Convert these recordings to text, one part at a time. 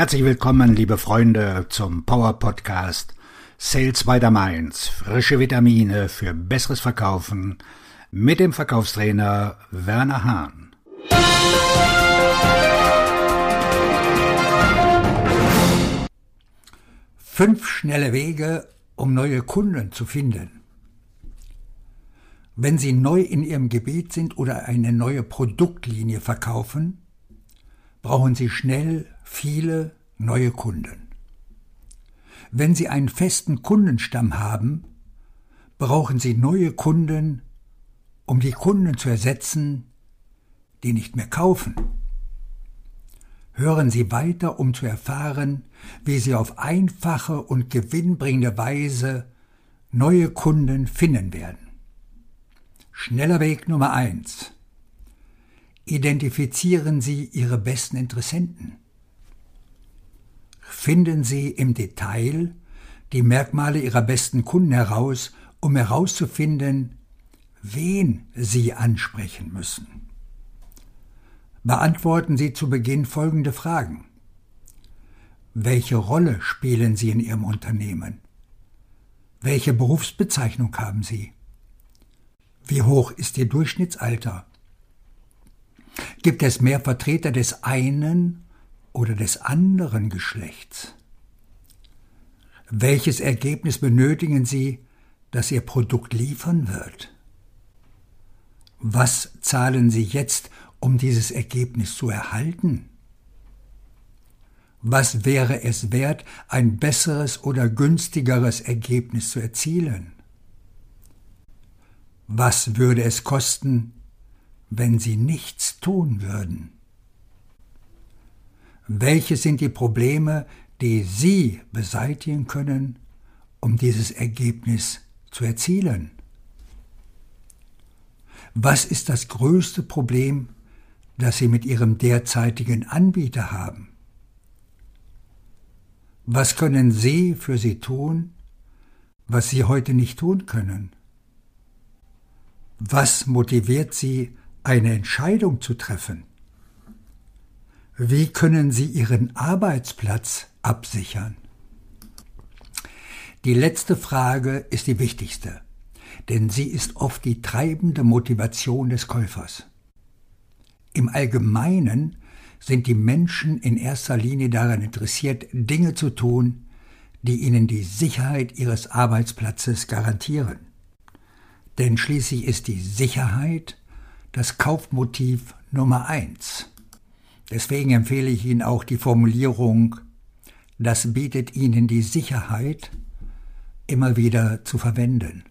Herzlich willkommen, liebe Freunde, zum Power Podcast Sales by the Mainz. Frische Vitamine für besseres Verkaufen mit dem Verkaufstrainer Werner Hahn. Fünf schnelle Wege, um neue Kunden zu finden. Wenn Sie neu in Ihrem Gebiet sind oder eine neue Produktlinie verkaufen, brauchen Sie schnell viele neue Kunden. Wenn Sie einen festen Kundenstamm haben, brauchen Sie neue Kunden, um die Kunden zu ersetzen, die nicht mehr kaufen. Hören Sie weiter, um zu erfahren, wie Sie auf einfache und gewinnbringende Weise neue Kunden finden werden. Schneller Weg Nummer eins: Identifizieren Sie Ihre besten Interessenten. Finden Sie im Detail die Merkmale Ihrer besten Kunden heraus, um herauszufinden, wen Sie ansprechen müssen. Beantworten Sie zu Beginn folgende Fragen. Welche Rolle spielen Sie in Ihrem Unternehmen? Welche Berufsbezeichnung haben Sie? Wie hoch ist Ihr Durchschnittsalter? Gibt es mehr Vertreter des einen oder des anderen Geschlechts? Welches Ergebnis benötigen Sie, das Ihr Produkt liefern wird? Was zahlen Sie jetzt, um dieses Ergebnis zu erhalten? Was wäre es wert, ein besseres oder günstigeres Ergebnis zu erzielen? Was würde es kosten, wenn Sie nichts tun würden? Welche sind die Probleme, die Sie beseitigen können, um dieses Ergebnis zu erzielen? Was ist das größte Problem, das Sie mit Ihrem derzeitigen Anbieter haben? Was können Sie für Sie tun, was Sie heute nicht tun können? Was motiviert Sie, eine Entscheidung zu treffen? Wie können Sie Ihren Arbeitsplatz absichern? Die letzte Frage ist die wichtigste, denn sie ist oft die treibende Motivation des Käufers. Im Allgemeinen sind die Menschen in erster Linie daran interessiert, Dinge zu tun, die ihnen die Sicherheit ihres Arbeitsplatzes garantieren. Denn schließlich ist die Sicherheit das Kaufmotiv Nummer eins. Deswegen empfehle ich Ihnen auch die Formulierung, das bietet Ihnen die Sicherheit, immer wieder zu verwenden.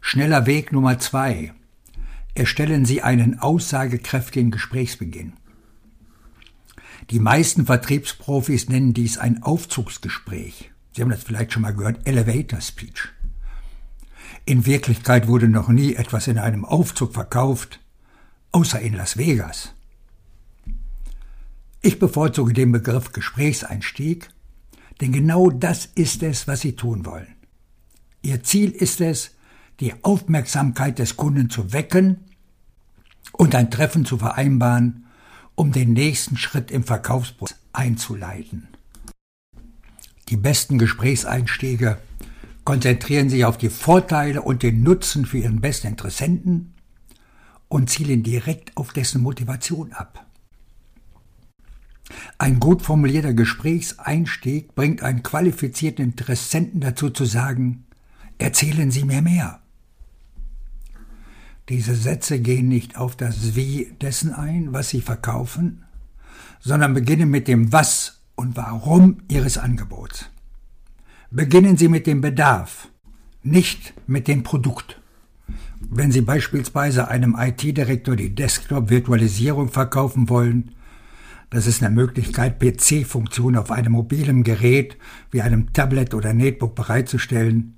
Schneller Weg Nummer zwei. Erstellen Sie einen aussagekräftigen Gesprächsbeginn. Die meisten Vertriebsprofis nennen dies ein Aufzugsgespräch. Sie haben das vielleicht schon mal gehört, Elevator Speech. In Wirklichkeit wurde noch nie etwas in einem Aufzug verkauft, außer in Las Vegas. Ich bevorzuge den Begriff Gesprächseinstieg, denn genau das ist es, was Sie tun wollen. Ihr Ziel ist es, die Aufmerksamkeit des Kunden zu wecken und ein Treffen zu vereinbaren, um den nächsten Schritt im Verkaufsprozess einzuleiten. Die besten Gesprächseinstiege konzentrieren sich auf die Vorteile und den Nutzen für ihren besten Interessenten und zielen direkt auf dessen Motivation ab. Ein gut formulierter Gesprächseinstieg bringt einen qualifizierten Interessenten dazu zu sagen, erzählen Sie mir mehr. Diese Sätze gehen nicht auf das Wie dessen ein, was Sie verkaufen, sondern beginnen mit dem Was und Warum Ihres Angebots. Beginnen Sie mit dem Bedarf, nicht mit dem Produkt. Wenn Sie beispielsweise einem IT-Direktor die Desktop-Virtualisierung verkaufen wollen, das ist eine Möglichkeit, PC-Funktionen auf einem mobilen Gerät wie einem Tablet oder Netbook bereitzustellen.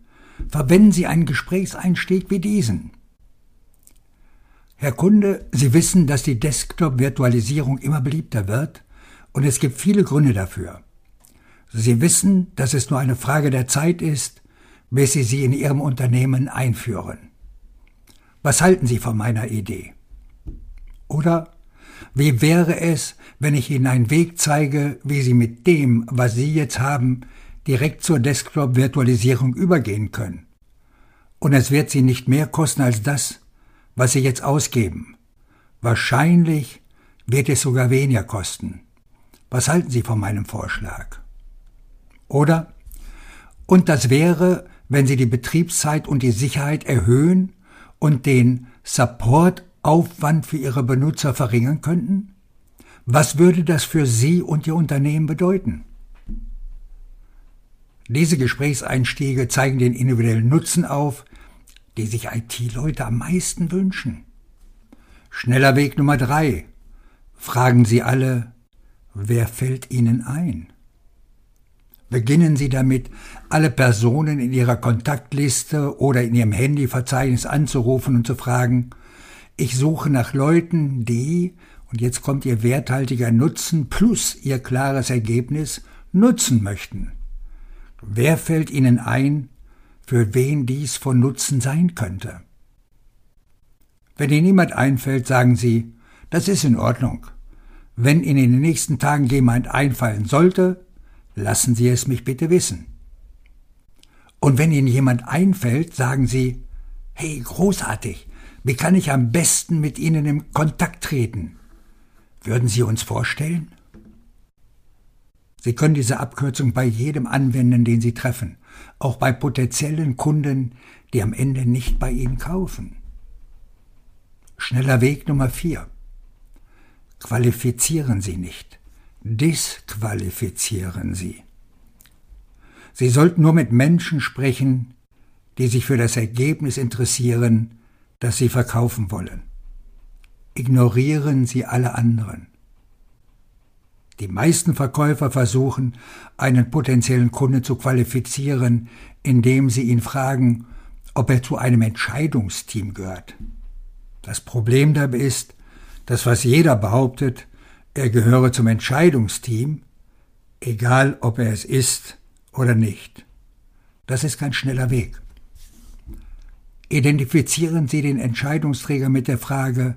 Verwenden Sie einen Gesprächseinstieg wie diesen. Herr Kunde, Sie wissen, dass die Desktop-Virtualisierung immer beliebter wird und es gibt viele Gründe dafür. Sie wissen, dass es nur eine Frage der Zeit ist, bis Sie sie in Ihrem Unternehmen einführen. Was halten Sie von meiner Idee? Oder Wie wäre es, wenn ich Ihnen einen Weg zeige, wie Sie mit dem, was Sie jetzt haben, direkt zur Desktop-Virtualisierung übergehen können? Und es wird Sie nicht mehr kosten als das, was Sie jetzt ausgeben. Wahrscheinlich wird es sogar weniger kosten. Was halten Sie von meinem Vorschlag? Oder? Und das wäre, wenn Sie die Betriebszeit und die Sicherheit erhöhen und den Supportaufwand für Ihre Benutzer verringern könnten? Was würde das für Sie und Ihr Unternehmen bedeuten? Diese Gesprächseinstiege zeigen den individuellen Nutzen auf, die sich IT-Leute am meisten wünschen. Schneller Weg Nummer drei. Fragen Sie alle, wer fällt Ihnen ein? Beginnen Sie damit, alle Personen in Ihrer Kontaktliste oder in Ihrem Handyverzeichnis anzurufen und zu fragen, ich suche nach Leuten, die, und jetzt kommt Ihr werthaltiger Nutzen plus Ihr klares Ergebnis, nutzen möchten. Wer fällt Ihnen ein, für wen dies von Nutzen sein könnte? Wenn Ihnen niemand einfällt, sagen Sie, das ist in Ordnung. Wenn Ihnen in den nächsten Tagen jemand einfallen sollte, lassen Sie es mich bitte wissen. Und wenn Ihnen jemand einfällt, sagen Sie, hey, großartig, wie kann ich am besten mit Ihnen in Kontakt treten? Würden Sie uns vorstellen? Sie können diese Abkürzung bei jedem anwenden, den Sie treffen, auch bei potenziellen Kunden, die am Ende nicht bei Ihnen kaufen. Schneller Weg Nummer vier. Qualifizieren Sie nicht disqualifizieren sie. Sie sollten nur mit Menschen sprechen, die sich für das Ergebnis interessieren, das sie verkaufen wollen. Ignorieren Sie alle anderen. Die meisten Verkäufer versuchen, einen potenziellen Kunden zu qualifizieren, indem sie ihn fragen, ob er zu einem Entscheidungsteam gehört. Das Problem dabei ist, dass was jeder behauptet, er gehöre zum Entscheidungsteam, egal ob er es ist oder nicht. Das ist kein schneller Weg. Identifizieren Sie den Entscheidungsträger mit der Frage,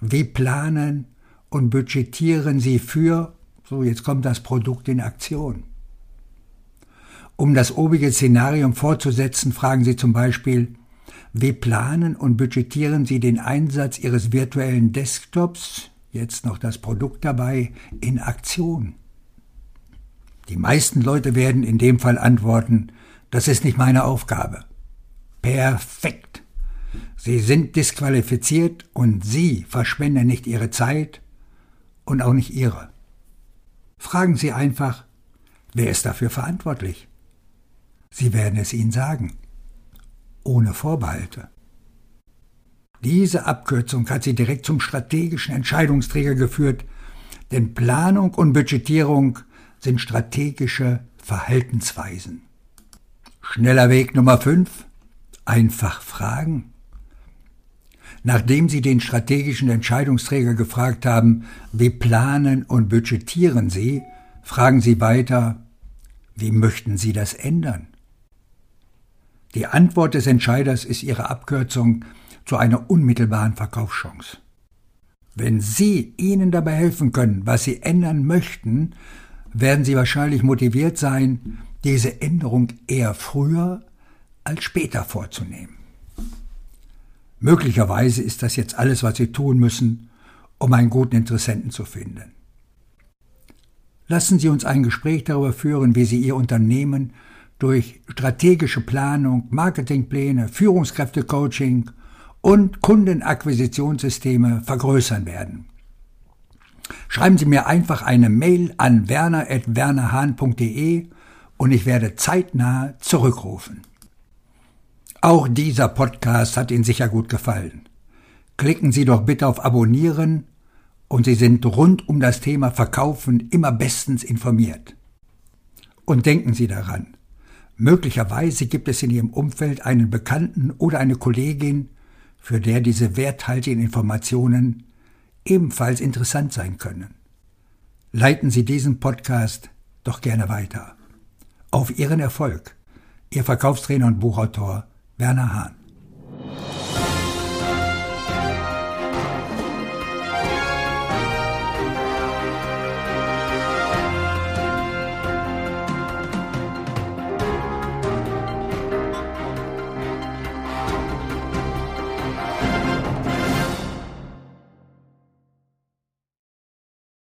wie planen und budgetieren Sie für, so jetzt kommt das Produkt in Aktion. Um das obige Szenarium fortzusetzen, fragen Sie zum Beispiel, wie planen und budgetieren Sie den Einsatz Ihres virtuellen Desktops jetzt noch das Produkt dabei, in Aktion. Die meisten Leute werden in dem Fall antworten, das ist nicht meine Aufgabe. Perfekt. Sie sind disqualifiziert und Sie verschwenden nicht Ihre Zeit und auch nicht Ihre. Fragen Sie einfach, wer ist dafür verantwortlich? Sie werden es Ihnen sagen. Ohne Vorbehalte. Diese Abkürzung hat sie direkt zum strategischen Entscheidungsträger geführt, denn Planung und Budgetierung sind strategische Verhaltensweisen. Schneller Weg Nummer 5. Einfach fragen. Nachdem Sie den strategischen Entscheidungsträger gefragt haben, wie planen und budgetieren Sie, fragen Sie weiter, wie möchten Sie das ändern? Die Antwort des Entscheiders ist Ihre Abkürzung zu einer unmittelbaren Verkaufschance. Wenn Sie ihnen dabei helfen können, was Sie ändern möchten, werden Sie wahrscheinlich motiviert sein, diese Änderung eher früher als später vorzunehmen. Möglicherweise ist das jetzt alles, was Sie tun müssen, um einen guten Interessenten zu finden. Lassen Sie uns ein Gespräch darüber führen, wie Sie Ihr Unternehmen durch strategische Planung, Marketingpläne, Führungskräftecoaching und Kundenakquisitionssysteme vergrößern werden. Schreiben Sie mir einfach eine Mail an werner.wernerhahn.de und ich werde zeitnah zurückrufen. Auch dieser Podcast hat Ihnen sicher gut gefallen. Klicken Sie doch bitte auf Abonnieren und Sie sind rund um das Thema Verkaufen immer bestens informiert. Und denken Sie daran, möglicherweise gibt es in Ihrem Umfeld einen Bekannten oder eine Kollegin, für der diese werthaltigen Informationen ebenfalls interessant sein können. Leiten Sie diesen Podcast doch gerne weiter. Auf Ihren Erfolg. Ihr Verkaufstrainer und Buchautor Werner Hahn.